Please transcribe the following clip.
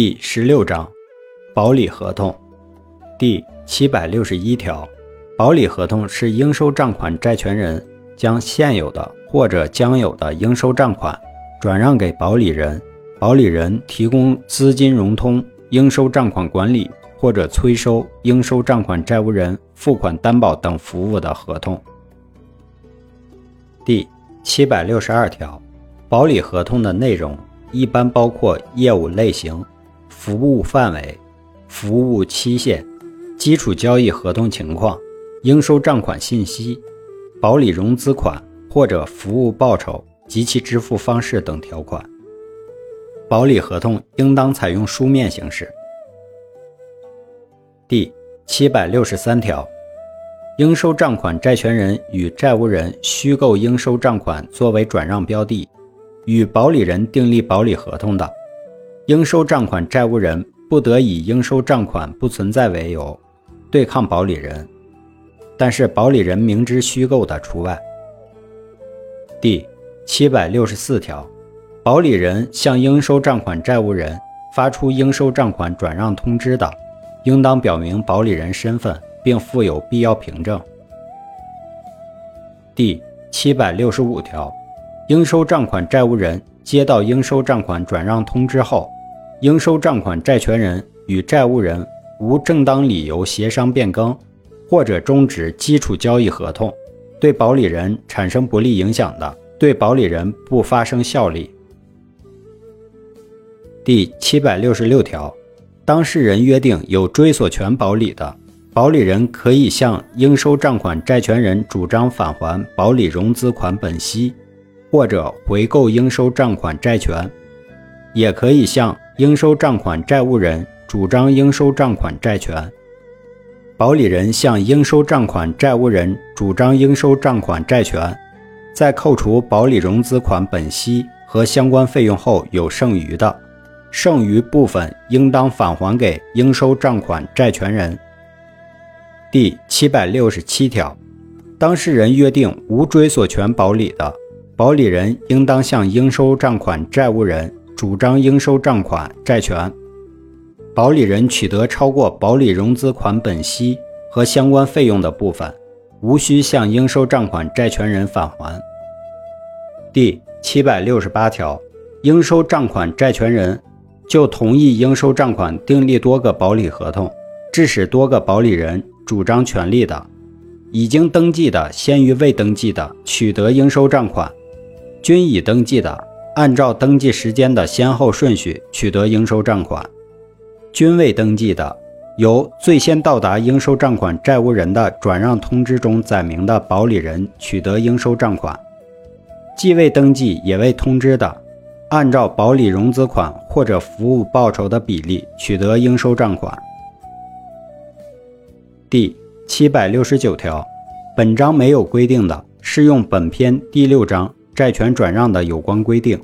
第十六章保理合同第七百六十一条，保理合同是应收账款债权人将现有的或者将有的应收账款转让给保理人，保理人提供资金融通、应收账款管理或者催收应收账款债务人付款担保等服务的合同。第七百六十二条，保理合同的内容一般包括业务类型。服务范围、服务期限、基础交易合同情况、应收账款信息、保理融资款或者服务报酬及其支付方式等条款。保理合同应当采用书面形式。第七百六十三条，应收账款债权人与债务人虚构应收账款作为转让标的，与保理人订立保理合同的。应收账款债务人不得以应收账款不存在为由对抗保理人，但是保理人明知虚构的除外。第七百六十四条，保理人向应收账款债务人发出应收账款转让通知的，应当表明保理人身份，并附有必要凭证。第七百六十五条，应收账款债务人接到应收账款转让通知后，应收账款债权人与债务人无正当理由协商变更或者终止基础交易合同，对保理人产生不利影响的，对保理人不发生效力。第七百六十六条，当事人约定有追索权保理的，保理人可以向应收账款债权人主张返还保理融资款本息，或者回购应收账款债权，也可以向。应收账款债务人主张应收账款债权，保理人向应收账款债务人主张应收账款债权，在扣除保理融资款本息和相关费用后有剩余的，剩余部分应当返还给应收账款债权人。第七百六十七条，当事人约定无追索权保理的，保理人应当向应收账款债务人。主张应收账款债权，保理人取得超过保理融资款本息和相关费用的部分，无需向应收账款债权人返还。第七百六十八条，应收账款债权人就同意应收账款订立多个保理合同，致使多个保理人主张权利的，已经登记的先于未登记的取得应收账款，均已登记的。按照登记时间的先后顺序取得应收账款，均未登记的，由最先到达应收账款债务人的转让通知中载明的保理人取得应收账款；既未登记也未通知的，按照保理融资款或者服务报酬的比例取得应收账款。第七百六十九条，本章没有规定的，适用本篇第六章。债权转让的有关规定。